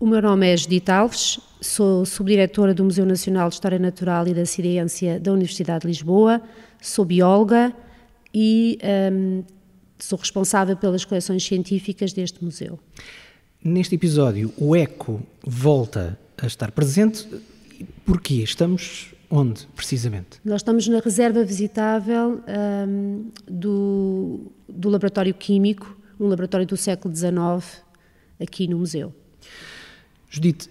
O meu nome é Judith Alves, sou subdiretora do Museu Nacional de História Natural e da Ciência da Universidade de Lisboa, sou bióloga e um, sou responsável pelas coleções científicas deste museu. Neste episódio, o eco volta a estar presente. Porquê? Estamos onde, precisamente? Nós estamos na reserva visitável um, do, do Laboratório Químico, um laboratório do século XIX, aqui no museu. Judite,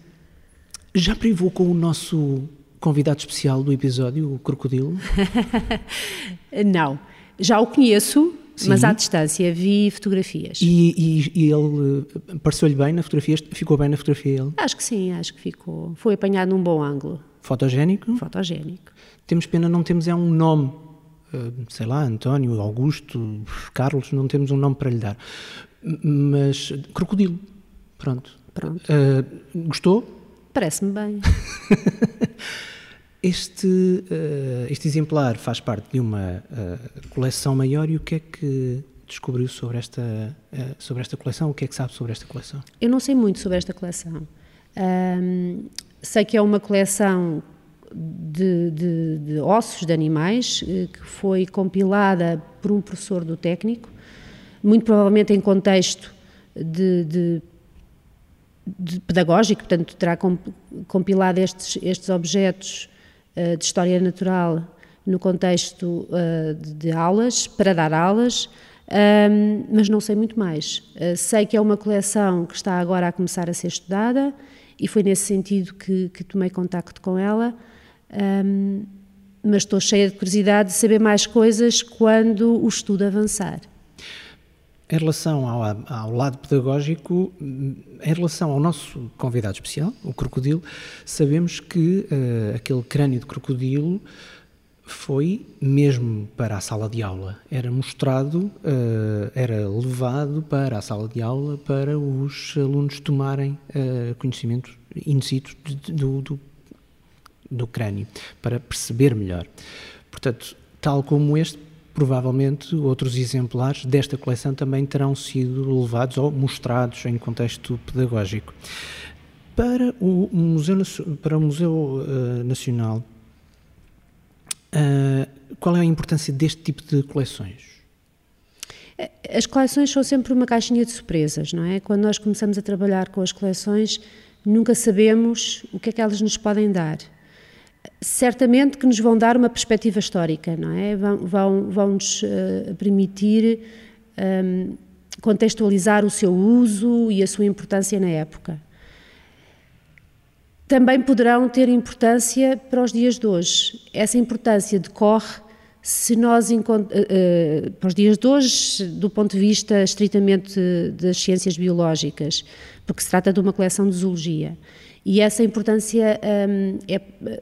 já privou com o nosso convidado especial do episódio, o Crocodilo? Não. Já o conheço, Sim. mas à distância, vi fotografias. E, e, e ele eh, pareceu-lhe bem na fotografia? Ficou bem na fotografia ele? Acho que sim, acho que ficou. Foi apanhado num bom ângulo. Fotogénico? Fotogénico. Temos pena, não temos é um nome. Eh, sei lá, António, Augusto, Carlos, não temos um nome para lhe dar. Mas crocodilo, pronto. Pronto. Uh, gostou? Parece-me bem. Este, uh, este exemplar faz parte de uma uh, coleção maior e o que é que descobriu sobre esta, sobre esta coleção? O que é que sabe sobre esta coleção? Eu não sei muito sobre esta coleção. Um, sei que é uma coleção de, de, de, ossos de animais que foi compilada por um professor do técnico, muito provavelmente em contexto de, de pedagógico, portanto terá compilado estes, estes objetos uh, de história natural no contexto uh, de, aulas, para dar aulas, mas não sei muito mais. Uh, sei que é uma coleção que está agora a começar a ser estudada e foi nesse sentido que, que tomei contacto com ela, mas estou cheia de curiosidade de saber mais coisas quando o estudo avançar. Em relação ao, ao, lado pedagógico, em relação ao nosso convidado especial, o crocodilo, sabemos que uh, aquele crânio de crocodilo foi mesmo para a sala de aula. Era mostrado, uh, era levado para a sala de aula para os alunos tomarem uh, conhecimento in situ do, do, do crânio, para perceber melhor. Portanto, tal como este, provavelmente outros exemplares desta coleção também terão sido levados ou mostrados em contexto pedagógico. Para o Museu, para o Museu uh, Nacional, uh, qual é a importância deste tipo de coleções? As coleções são sempre uma caixinha de surpresas, não é? Quando nós começamos a trabalhar com as coleções, nunca sabemos o que é que elas nos podem dar certamente que nos vão dar uma perspectiva histórica, não é? Vão, vão, vão nos uh, permitir um, ehm, contextualizar o seu uso e a sua importância na época. Também poderão ter importância para os dias de hoje. Essa importância decorre se nós uh, uh, para os dias de hoje, do ponto de vista estritamente das ciências biológicas, porque se trata de uma coleção de zoologia. E essa importância um, é,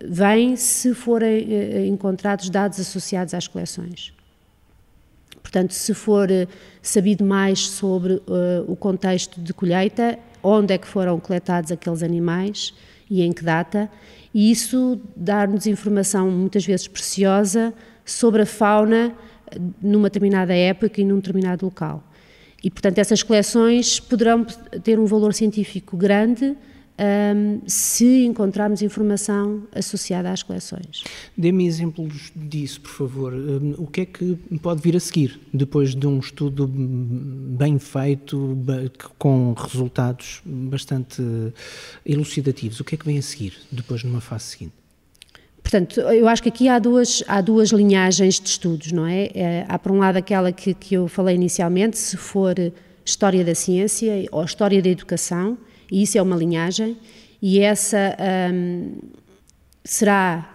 vem se forem uh, encontrados dados associados às coleções. Portanto, se for uh, sabido mais sobre uh, o contexto de colheita, onde é que foram coletados aqueles animais e em que data, e isso dar-nos informação muitas vezes preciosa sobre a fauna numa determinada época e num determinado local. E, portanto, essas coleções poderão ter um valor científico grande, um, se encontrarmos informação associada às coleções. Dê-me exemplos disso, por favor. Um, o que é que pode vir a seguir depois de um estudo bem feito, com resultados bastante elucidativos? O que é que vem a seguir depois numa fase seguinte? Portanto, eu acho que aqui há duas, há duas linhagens de estudos, não é? é há, por um lado, aquela que, que eu falei inicialmente, se for história da ciência ou história da educação, e isso é uma linhagem, e essa um, será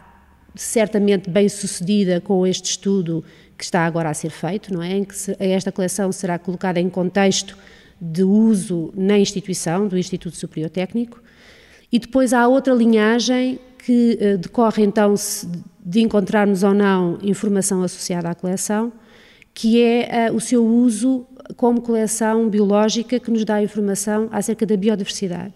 certamente bem sucedida com este estudo que está agora a ser feito, não é? Em que esta coleção será colocada em contexto de uso na instituição, do Instituto Superior Técnico, e depois há outra linhagem que uh, decorre então de encontrarmos ou não informação associada à coleção, que é uh, o seu uso como coleção biológica que nos dá informação acerca da biodiversidade.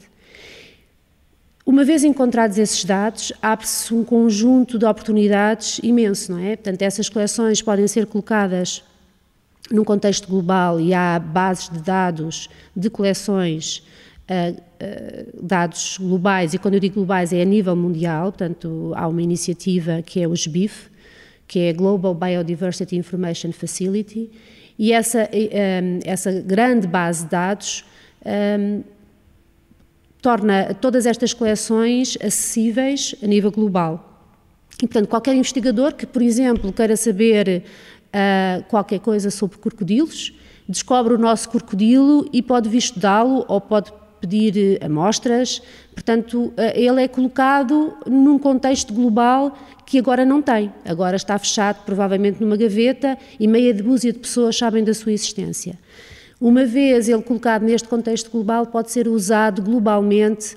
Uma vez encontrados esses dados, abre-se um conjunto de oportunidades imenso, não é? Portanto, essas coleções podem ser colocadas num contexto global e há bases de dados de coleções uh, uh, dados globais, e quando eu digo globais é a nível mundial, portanto há uma iniciativa que é o GBIF, que é a Global Biodiversity Information Facility, e essa, um, essa grande base de dados um, torna todas estas coleções acessíveis a nível global. E, portanto, qualquer investigador que, por exemplo, queira saber uh, qualquer coisa sobre crocodilos, descobre o nosso crocodilo e pode estudá-lo ou pode pedir amostras. Portanto, uh, ele é colocado num contexto global que agora não tem. Agora está fechado, provavelmente, numa gaveta e meia dúzia de pessoas sabem da sua existência. Uma vez ele colocado neste contexto global, pode ser usado globalmente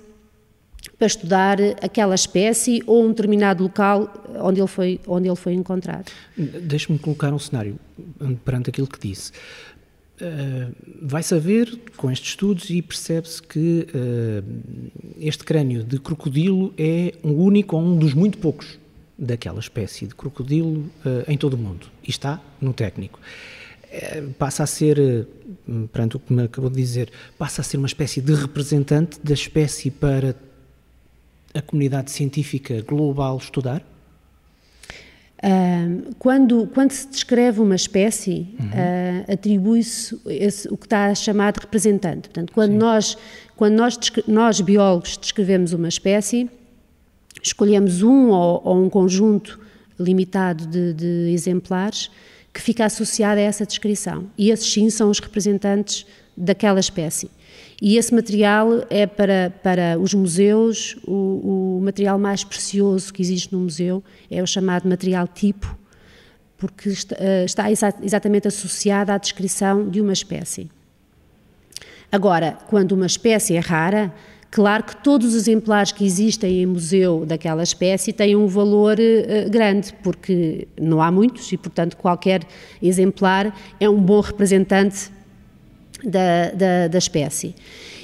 para estudar aquela espécie ou um determinado local onde ele foi, onde ele foi encontrado. Deixe-me colocar um cenário perante aquilo que disse. Vai-se a ver com estes estudos e percebe-se que uh, este crânio de crocodilo é um único ou um dos muito poucos daquela espécie de crocodilo uh, em todo o mundo. E está no técnico. passa a ser, perante o que me acabou de dizer, passa a ser uma espécie de representante da espécie para a comunidade científica global estudar? Uh, quando, quando se descreve uma espécie, uhum. uh, atribui-se o que está de representante. Portanto, quando, nós, quando nós, nós, biólogos, descrevemos uma espécie, escolhemos um ou, ou um conjunto limitado de, de, exemplares que fica associado a essa descrição. E esses sim são os representantes daquela espécie. E esse material é para, para os museus, o, o material mais precioso que existe no museu é o chamado material tipo, porque está, eh, está exatamente associado à descrição de uma espécie. Agora, quando uma espécie é rara, Claro que todos os exemplares que existem em museu daquela espécie têm um valor uh, grande, porque não há muitos e, portanto, qualquer exemplar é um bom representante da, da, da espécie.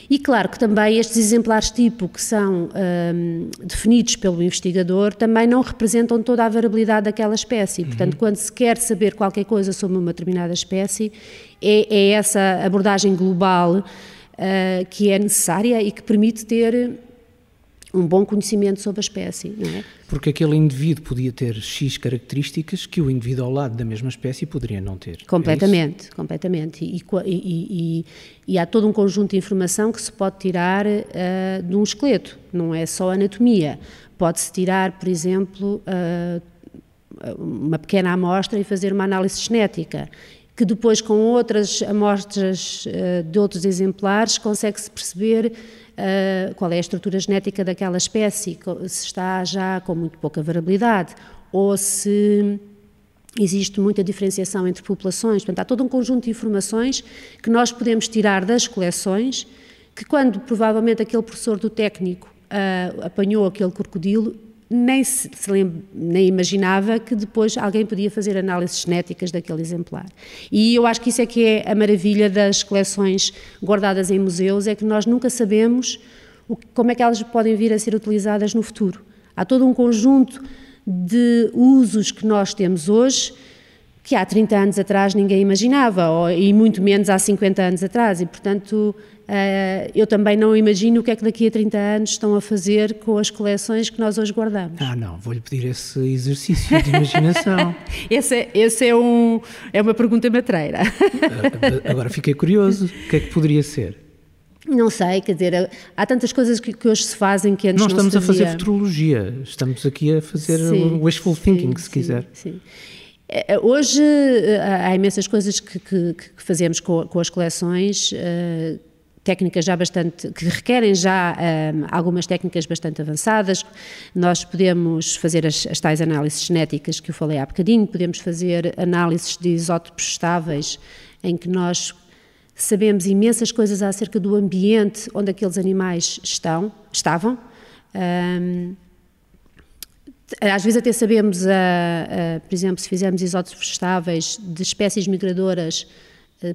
E claro que também estes exemplares tipo que são um, definidos pelo investigador também não representam toda a variabilidade daquela espécie. Uhum. Portanto, quando se quer saber qualquer coisa sobre uma determinada espécie, é, é essa abordagem global uh, que é necessária e que permite ter um bom conhecimento sobre a espécie, não é? Porque aquele indivíduo podia ter X características que o indivíduo ao lado da mesma espécie poderia não ter. É completamente, é completamente. E, e, e, e, há todo um conjunto de informação que se pode tirar uh, de um esqueleto, não é só anatomia. Pode-se tirar, por exemplo, uh, uma pequena amostra e fazer uma análise genética que depois com outras amostras uh, de outros exemplares consegue-se perceber uh, qual é a estrutura genética daquela espécie, se está já com muito pouca variabilidade ou se existe muita diferenciação entre populações. Portanto, há todo um conjunto de informações que nós podemos tirar das coleções, que quando provavelmente aquele professor do técnico uh, apanhou aquele crocodilo, nem, se, se lembra, nem imaginava que depois alguém podia fazer análises genéticas daquele exemplar. E eu acho que isso é que é a maravilha das coleções guardadas em museus, é que nós nunca sabemos o, como é que elas podem vir a ser utilizadas no futuro. Há todo um conjunto de usos que nós temos hoje que há 30 anos atrás ninguém imaginava, ou, e muito menos há 50 anos atrás, e portanto Uh, eu também não imagino o que é que daqui a 30 anos estão a fazer com as coleções que nós hoje guardamos. Ah, não, vou-lhe pedir esse exercício de imaginação. esse é, esse é, um, é uma pergunta matreira. uh, agora fiquei curioso, o que é que poderia ser? Não sei, quer dizer, há tantas coisas que, que hoje se fazem que antes não, não estamos a fazer futurologia, estamos aqui a fazer sim, wishful thinking, sim, se quiser. Sim. Eh, hoje há imensas coisas que, que, que fazemos com, com, as coleções técnicas já bastante, que requerem já um, algumas técnicas bastante avançadas. Nós podemos fazer as, as, tais análises genéticas que eu falei há bocadinho, podemos fazer análises de isótopos estáveis, em que nós sabemos imensas coisas acerca do ambiente onde aqueles animais estão, estavam. Um, às vezes até sabemos, uh, uh, por exemplo, se fizermos isótopos estáveis de espécies migradoras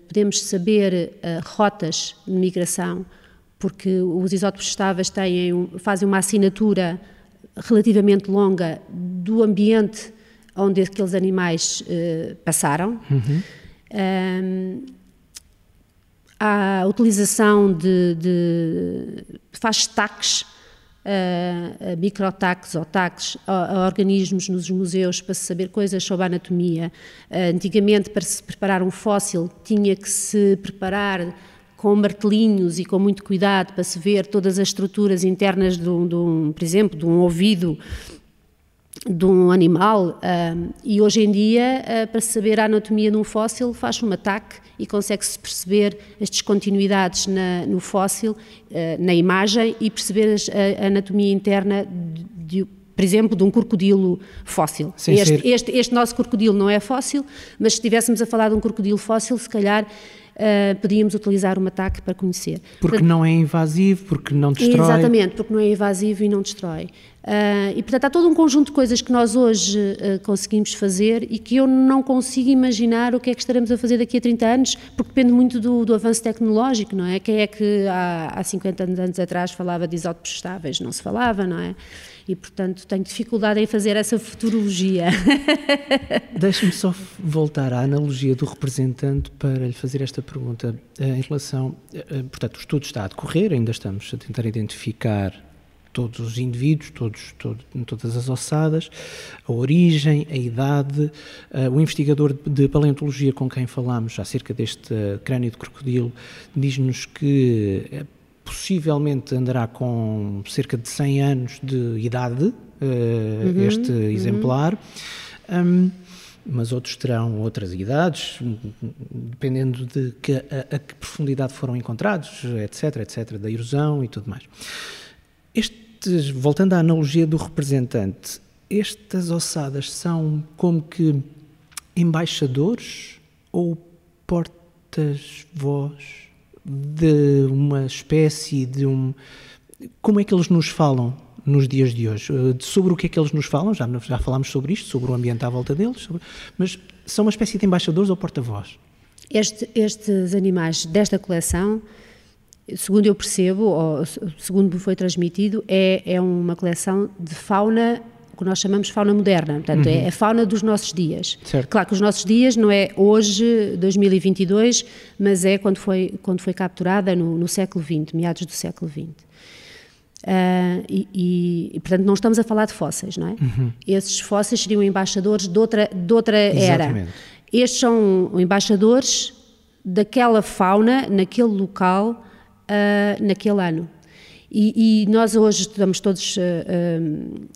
podemos saber uh, rotas de migração, porque os isótopos estáveis têm, fazem uma assinatura relativamente longa do ambiente onde aqueles animais uh, passaram. Uhum. Um, há a utilização de, de faz taques uh, microtaques ou taques a, a, organismos nos museus para se saber coisas sobre a anatomia. Uh, antigamente, para se preparar um fóssil, tinha que se preparar com martelinhos e com muito cuidado para se ver todas as estruturas internas de um, de um por exemplo, de um ouvido de um animal uh, e hoje em dia uh, para saber a anatomia de um fóssil faz um ataque e consegue-se perceber as descontinuidades na, no fóssil, uh, na imagem e perceber as, a, a, anatomia interna de, de, por exemplo, de um crocodilo fóssil. Este, este, este, nosso crocodilo não é fóssil, mas se estivéssemos a falar de um crocodilo fóssil, se calhar uh, podíamos utilizar um ataque para conhecer. Porque portanto, não é invasivo, porque não destrói. Exatamente, porque não é invasivo e não destrói. Uh, e portanto há todo um conjunto de coisas que nós hoje uh, conseguimos fazer e que eu não consigo imaginar o que é que estaremos a fazer daqui a 30 anos, porque depende muito do, do avanço tecnológico, não é? Quem é que há, há 50 anos atrás falava de isótopos estáveis? Não se falava, não é? e, portanto, tenho dificuldade em fazer essa futurologia. Deixe-me só voltar à analogia do representante para lhe fazer esta pergunta eh, em relação. Eh, eh, portanto, o estudo está a decorrer, ainda estamos a tentar identificar todos os indivíduos, todos, todo, todas as ossadas, a origem, a idade. Uh, o investigador de paleontologia com quem falámos acerca deste crânio de crocodilo diz-nos que possivelmente andará com cerca de 100 anos de idade, uh, uhum, este uhum. exemplar. Um, mas outros terão outras idades, dependendo de que, a, a, que profundidade foram encontrados, etc, etc, da erosão e tudo mais. Estes, voltando à analogia do representante, estas ossadas são como que embaixadores ou portas-voz de uma espécie de um. Como é que eles nos falam nos dias de hoje? Eh, sobre o que é que eles nos falam? Já, já falámos sobre isto, sobre o ambiente à volta deles, sobre, mas são uma espécie de embaixadores ou porta-voz? Este, estes animais desta coleção, segundo eu percebo, ou segundo me foi transmitido, é, é uma coleção de fauna que nós chamamos fauna moderna, portanto, é uhum. é a fauna dos nossos dias. Certo. Claro que os nossos dias não é hoje, 2022, mas é quando foi, quando foi capturada no, no século XX, meados do século XX. Uh, ah, e, e, portanto, não estamos a falar de fósseis, não é? Uhum. Esses fósseis seriam embaixadores de outra, de outra era. Estes são embaixadores daquela fauna, naquele local, uh, naquele ano. E, e, nós hoje estamos todos uh,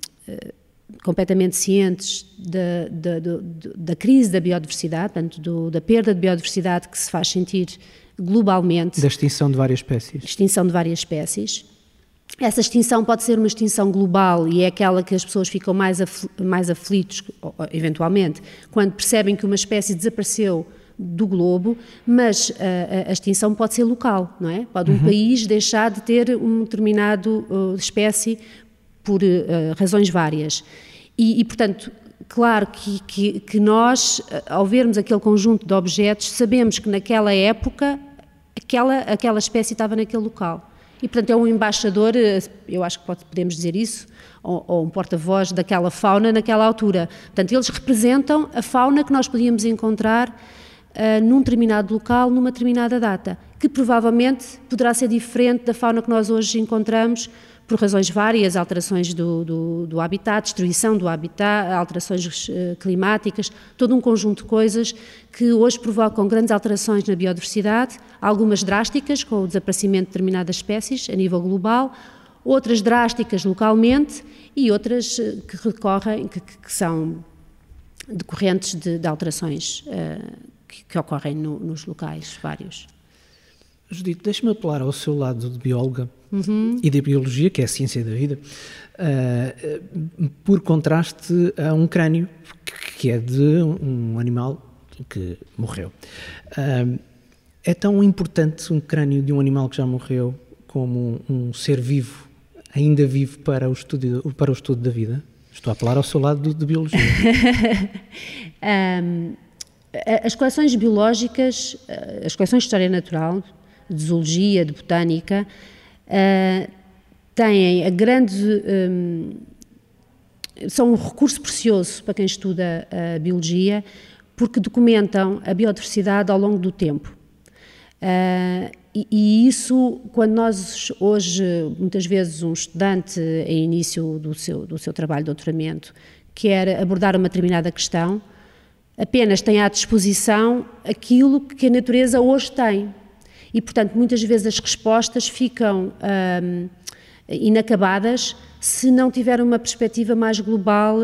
completamente cientes da, da, da, crise da biodiversidade, portanto, do, da perda de biodiversidade que se faz sentir globalmente. Da extinção de várias espécies. Extinção de várias espécies. Essa extinção pode ser uma extinção global e é aquela que as pessoas ficam mais, afl mais aflitos, eventualmente, quando percebem que uma espécie desapareceu do globo, mas a, a, extinção pode ser local, não é? Pode um uhum. país deixar de ter uma determinada uh, espécie por uh, razões várias. E, e portanto, claro que, que, que, nós, eh, ao vermos aquele conjunto de objetos, sabemos que naquela época aquela, aquela espécie estava naquele local. E, portanto, é um embaixador, eh, eu acho que pode, podemos dizer isso, ou, ou um porta-voz daquela fauna naquela altura. Portanto, eles representam a fauna que nós podíamos encontrar uh, num determinado local, numa determinada data, que provavelmente poderá ser diferente da fauna que nós hoje encontramos por razões várias, alterações do, do, do habitat, destruição do habitat, alterações uh, climáticas, todo um conjunto de coisas que hoje provocam grandes alterações na biodiversidade, algumas drásticas, com o desaparecimento de determinadas espécies a nível global, outras drásticas localmente e outras eh, que recorrem, que, que são decorrentes de, de alterações uh, que, que, ocorrem no, nos locais vários. Judite, deixe-me apelar ao seu lado de bióloga uhum. e da biologia, que é a ciência da vida, uh, por contraste a um crânio que é de um animal que morreu. Uh, é tão importante um crânio de um animal que já morreu como um, um ser vivo, ainda vivo para o estudo, para o estudo da vida? Estou a apelar ao seu lado de, de biologia. um, as coleções biológicas, as coleções de história natural, de zoologia, de botânica, uh, têm a grande. Um, são um recurso precioso para quem estuda a biologia, porque documentam a biodiversidade ao longo do tempo. E, e, isso, quando nós hoje, muitas vezes, um estudante em início do seu, do seu trabalho de doutoramento quer abordar uma determinada questão, apenas tem à disposição aquilo que a natureza hoje tem. E, portanto, muitas vezes as respostas ficam um, inacabadas se não tiver uma perspectiva mais global,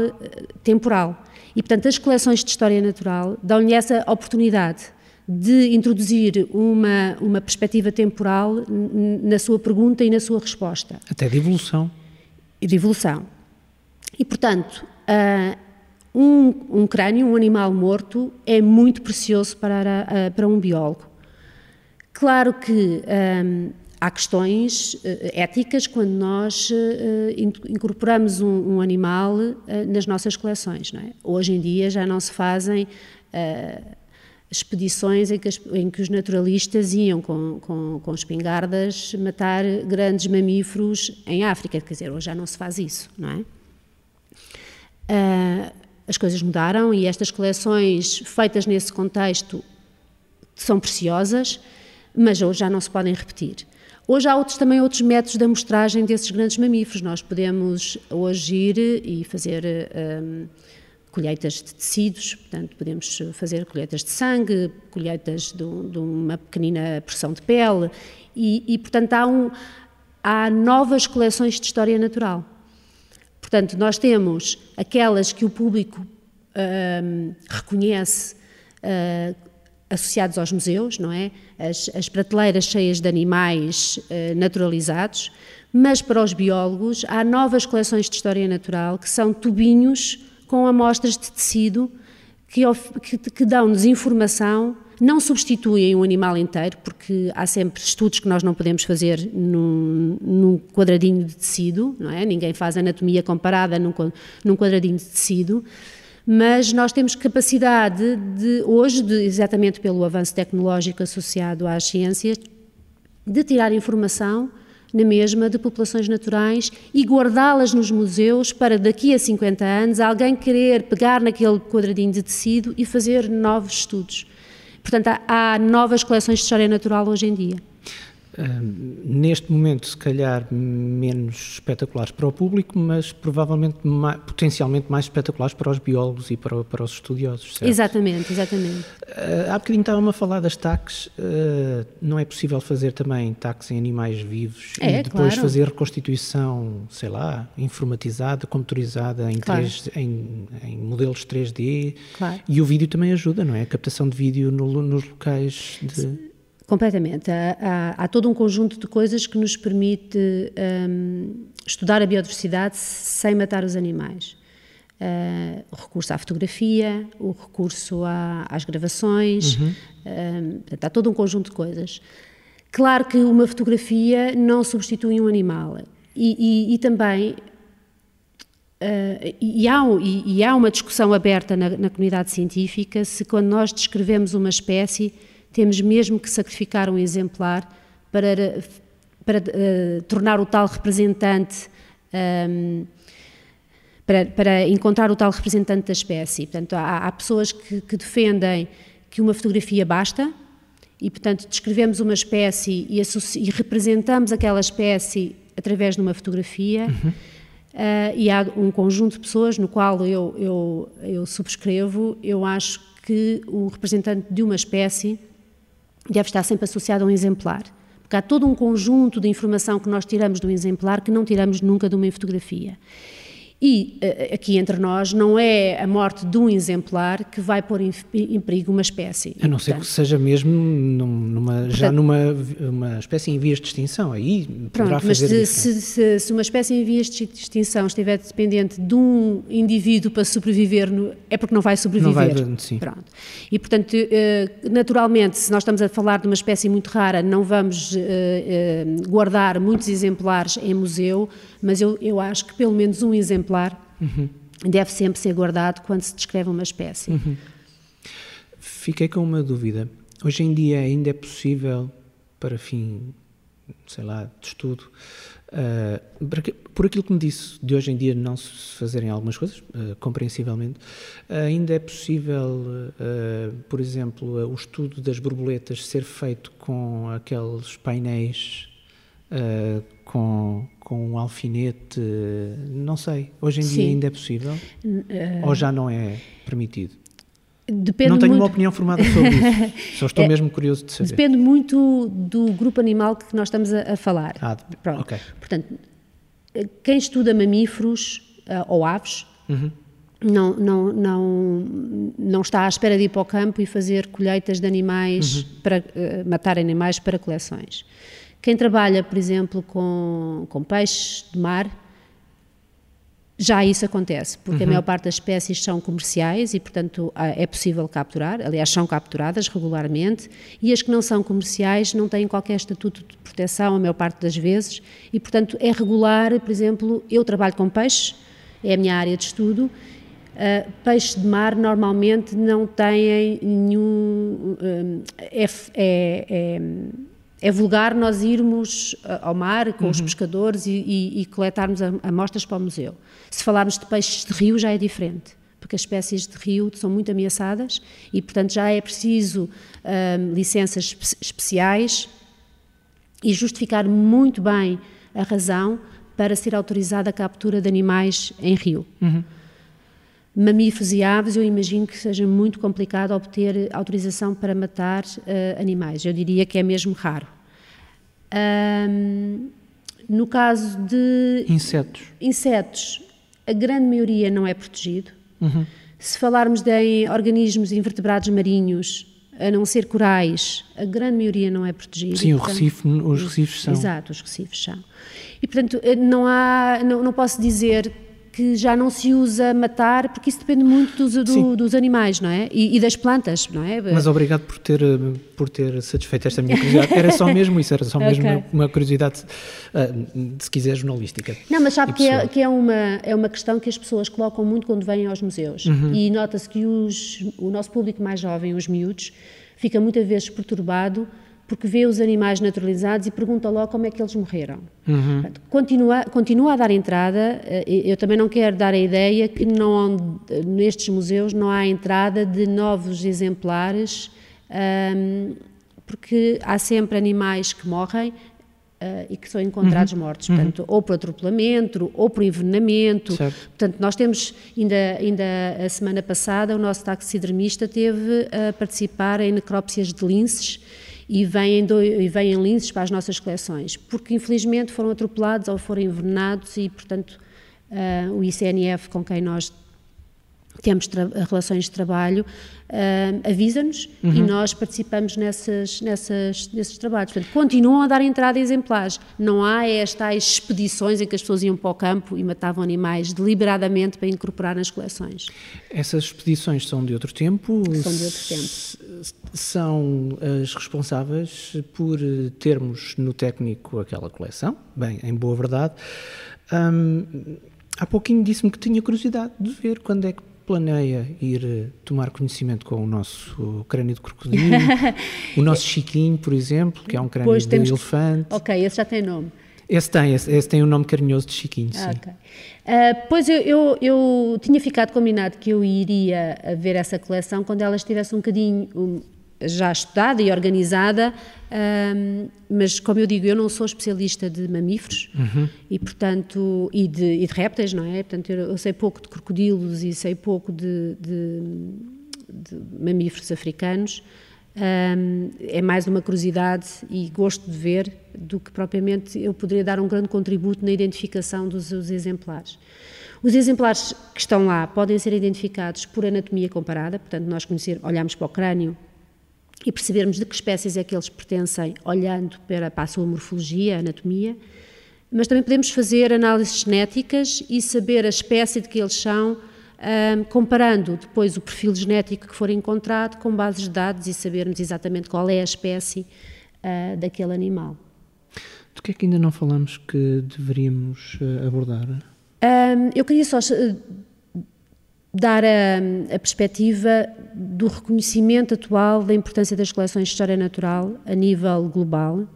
temporal. E, portanto, as coleções de história natural dão-lhe essa oportunidade de introduzir uma, uma perspectiva temporal na sua pergunta e na sua resposta. Até de evolução. E de evolução. E, portanto, uh, um, um, crânio, um animal morto, é muito precioso para, uh, para um biólogo. Claro que um, há questões uh, éticas quando nós incorporamos um, um animal nas nossas coleções. É? Hoje em dia já não se fazem expedições em que, em que, os naturalistas iam com, com, com espingardas matar grandes mamíferos em África. Quer dizer, hoje já não se faz isso, não é? As coisas mudaram e estas coleções feitas nesse contexto são preciosas, mas hoje já não se podem repetir. Hoje há outros, também outros métodos de amostragem desses grandes mamíferos. Nós podemos hoje ir e fazer um, colheitas de tecidos, portanto, podemos fazer colheitas de sangue, colheitas de, de uma pequenina porção de pele, e, e portanto, há, um, há novas coleções de história natural. Portanto, nós temos aquelas que o público um, reconhece uh, associados aos museus, não é? As, as prateleiras cheias de animais uh, naturalizados, mas para os biólogos há novas coleções de história natural que são tubinhos com amostras de tecido que, que, que dão-nos informação, não substituem um animal inteiro, porque há sempre estudos que nós não podemos fazer num, num quadradinho de tecido, não é? Ninguém faz anatomia comparada num, num quadradinho de tecido, mas nós temos capacidade de, hoje, de, exatamente pelo avanço tecnológico associado às ciências, de tirar informação na mesma de populações naturais e guardá-las nos museus para daqui a 50 anos alguém querer pegar naquele quadradinho de tecido e fazer novos estudos. Portanto, há, há novas coleções de história natural hoje em dia neste momento, se calhar, menos espetaculares para o público, mas provavelmente mais, potencialmente mais espetaculares para os biólogos e para, para os estudiosos. Certo? Exatamente, exatamente. Uh, há bocadinho estava-me a falar das taques. Uh, não é possível fazer também taques em animais vivos é, e depois claro. fazer reconstituição, sei lá, informatizada, computarizada em, claro. 3, em, em, modelos 3D. Claro. E o vídeo também ajuda, não é? A captação de vídeo no, nos locais de. Completamente. Há, há, há, todo um conjunto de coisas que nos permite um, estudar a biodiversidade sem matar os animais. Uh, o recurso à fotografia, o recurso à, às gravações, uhum. um, portanto, há todo um conjunto de coisas. Claro que uma fotografia não substitui um animal e, e, e também Uh, e, há, e, há, uma discussão aberta na, na, comunidade científica se, quando nós descrevemos uma espécie, temos mesmo que sacrificar um exemplar para, para uh, tornar o tal representante, um, ehm, para, para, encontrar o tal representante da espécie. Portanto, há, há pessoas que, que, defendem que uma fotografia basta e, portanto, descrevemos uma espécie e, e representamos aquela espécie através de uma fotografia. Uhum. Uh, e há um conjunto de pessoas no qual eu, eu, eu subscrevo, eu acho que o representante de uma espécie deve estar sempre associado a um exemplar. Porque há todo um conjunto de informação que nós tiramos do exemplar que não tiramos nunca de uma fotografia. E eh, aqui entre nós não é a morte de um exemplar que vai pôr em, em perigo uma espécie. A não ser que seja mesmo numa, portanto, já numa uma espécie em vias de extinção, aí poderá pronto, fazer mas se, se, se, uma espécie em vias de extinção estiver dependente de um indivíduo para sobreviver, no, é porque não vai sobreviver. Não vai, sim. Pronto. E portanto, eh, naturalmente, se nós estamos a falar de uma espécie muito rara, não vamos eh, guardar muitos exemplares em museu, mas eu, eu acho que pelo menos um exemplar uhum. deve sempre ser guardado quando se descreve uma espécie. Uhum. Fiquei com uma dúvida. Hoje em dia ainda é possível, para fim, sei lá, de estudo, Uh, por aquilo que me disse de hoje em dia não se fazerem algumas coisas, uh, compreensivelmente, ainda é possível, uh, por exemplo, o estudo das borboletas ser feito com aqueles painéis com, com um alfinete, não sei, hoje em Sim. dia ainda é possível? Ou já não é permitido? Depende não tenho muito... uma opinião formada sobre isso, só estou é, mesmo curioso de saber. Depende muito do grupo animal que nós estamos a, a falar. Ah, Pronto. ok. Portanto, quem estuda mamíferos uh, ou aves uhum. não, não, não, não está à espera de ir para o campo e fazer colheitas de animais, uhum. para uh, matar animais para coleções. Quem trabalha, por exemplo, com, com peixes de mar, já isso acontece, porque uhum. a maior parte das espécies são comerciais e, portanto, é possível capturar, aliás, são capturadas regularmente, e as que não são comerciais não têm qualquer estatuto de proteção, a maior parte das vezes, e, portanto, é regular, por exemplo, eu trabalho com peixes, é a minha área de estudo, uh, peixes de mar normalmente não têm nenhum. Uh, é, é, é é vulgar nós irmos eh, ao mar com uhum. os pescadores e, e, e, coletarmos amostras para o museu. Se falarmos de peixes de rio já é diferente, porque as espécies de rio são muito ameaçadas e, portanto, já é preciso licenças especiais e justificar muito bem a razão para ser autorizada a captura de animais em rio. Uhum. Mamíferos e aves, eu imagino que seja muito complicado obter autorização para matar uh, animais. Eu diria que é mesmo raro. Um, no caso de insetos, insetos, a grande maioria não é protegido. Uhum. Se falarmos de organismos invertebrados marinhos, a não ser corais, a grande maioria não é protegida. Sim, portanto, Recife, os recifes são. Exato, os recifes são. E, portanto, eh, não, há, não, não posso dizer que já não se usa matar, porque isso depende muito dos, do, dos animais, não é? E, e, das plantas, não é? Mas obrigado por ter, por ter satisfeito esta minha curiosidade. Era só mesmo isso, era só mesmo okay. uma, curiosidade, uh, se quiser, jornalística. Não, mas sabe que, é, que é, uma, é uma questão que as pessoas colocam muito quando vêm aos museus. Uhum. E nota-se que os, o nosso público mais jovem, os miúdos, fica muitas vezes perturbado porque vê os animais naturalizados e pergunta logo como é que eles morreram. Uhum. Continua, continua a dar entrada, eh, eu também não quero dar a ideia que não, nestes museus não há entrada de novos exemplares, um, porque há sempre animais que morrem, Uh, e que são encontrados uhum. mortos, portanto, uhum. ou por atropelamento, ou por envenenamento. Certo. Portanto, nós temos, ainda, ainda a semana passada, o nosso taxidermista teve a participar em necrópsias de linces e vêm, do, e vêm linces para as nossas coleções, porque infelizmente foram atropelados ou foram envenenados e, portanto, uh, o ICNF com quem nós temos relações de trabalho, uh, avisa-nos uhum. e nós participamos nessas, nessas, nesses trabalhos. Portanto, continuam a dar entrada a exemplares. Não há estas expedições em que as pessoas iam para o campo e matavam animais deliberadamente para incorporar nas coleções. Essas expedições são de outro tempo? São de outro tempo. São as responsáveis por termos no técnico aquela coleção? Bem, em boa verdade. Hum, há pouquinho disse-me que tinha curiosidade de ver quando é que planeia ir eh, tomar conhecimento com o nosso crânio de crocodilo, o nosso Chiquinho, por exemplo, que é um crânio pois de elefante. Que... Ok, esse já tem nome. Esse tem, esse, esse tem um nome carinhoso de Chiquinho, sim. Okay. Uh, pois eu, eu, eu, tinha ficado combinado que eu iria ver essa coleção quando ela estivesse um bocadinho um, já estudada e organizada, um, mas como eu digo, eu não sou especialista de mamíferos uhum. e portanto e de, e de, répteis, não é? Portanto, eu, eu, sei pouco de crocodilos e sei pouco de, de, de mamíferos africanos. Um, é mais uma curiosidade e gosto de ver do que propriamente eu poderia dar um grande contributo na identificação dos, dos exemplares. Os exemplares que estão lá podem ser identificados por anatomia comparada, portanto, nós conhecer, olhamos para o crânio e percebermos de que espécies é que eles pertencem, olhando para, para a sua morfologia, anatomia, mas também podemos fazer análises genéticas e saber a espécie de que eles são, um, comparando depois o perfil genético que for encontrado com bases de dados e sabermos exatamente qual é a espécie uh, daquele animal. Do que é que ainda não falamos que deveríamos uh, abordar? Um, eu queria só dar a, a, perspectiva do reconhecimento atual da importância das coleções de história natural a nível global.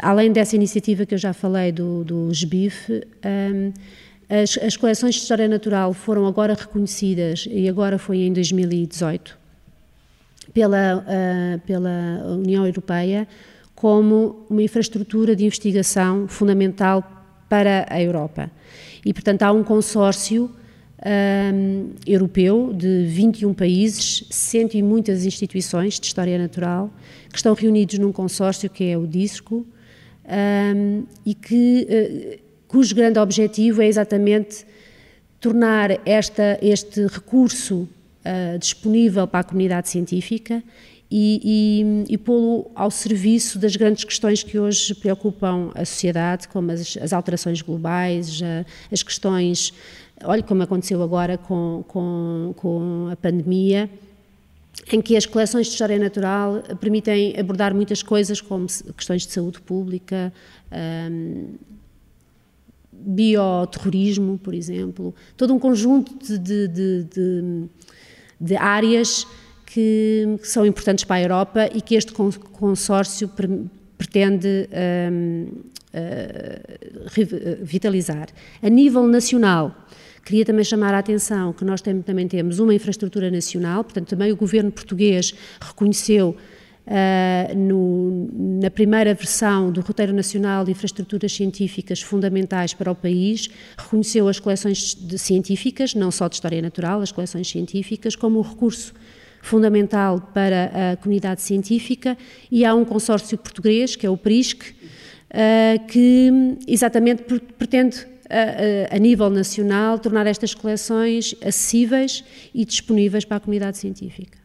além dessa iniciativa que eu já falei do, do GBIF, um, as, as, coleções de História Natural foram agora reconhecidas, e agora foi em 2018, pela, uh, pela União Europeia, como uma infraestrutura de investigação fundamental para a Europa. E, portanto, há um consórcio um, europeu de 21 países, cento e muitas instituições de história natural, que estão reunidos num consórcio que é o DISCO, um, e que, uh, cujo grande objetivo é exatamente tornar esta, este recurso uh, disponível para a comunidade científica e, e, e pô-lo ao serviço das grandes questões que hoje preocupam a sociedade, como as, as alterações globais, as questões Olha como aconteceu agora com, com, com a pandemia, em que as coleções de história natural permitem abordar muitas coisas, como questões de saúde pública, um, bioterrorismo, por exemplo, todo um conjunto de, de, de, de áreas que, que, são importantes para a Europa e que este consórcio pretende um, uh, revitalizar. A nível nacional, Queria também chamar a atenção que nós também temos uma infraestrutura nacional, portanto, também o governo português reconheceu Uh, no, na primeira versão do Roteiro Nacional de Infraestruturas Científicas Fundamentais para o país, reconheceu as coleções de, científicas, não só de História Natural, as coleções científicas, como um recurso fundamental para a comunidade científica e há um consórcio português, que é o PRISC, uh, que exatamente pretende a, a, nível nacional, tornar estas coleções acessíveis e disponíveis para a comunidade científica.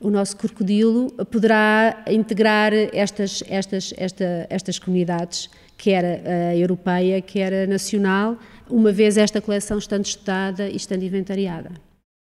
O nosso crocodilo poderá integrar estas, estas, esta, estas comunidades, quer a europeia, quer a nacional, uma vez esta coleção estando estudada e estando inventariada.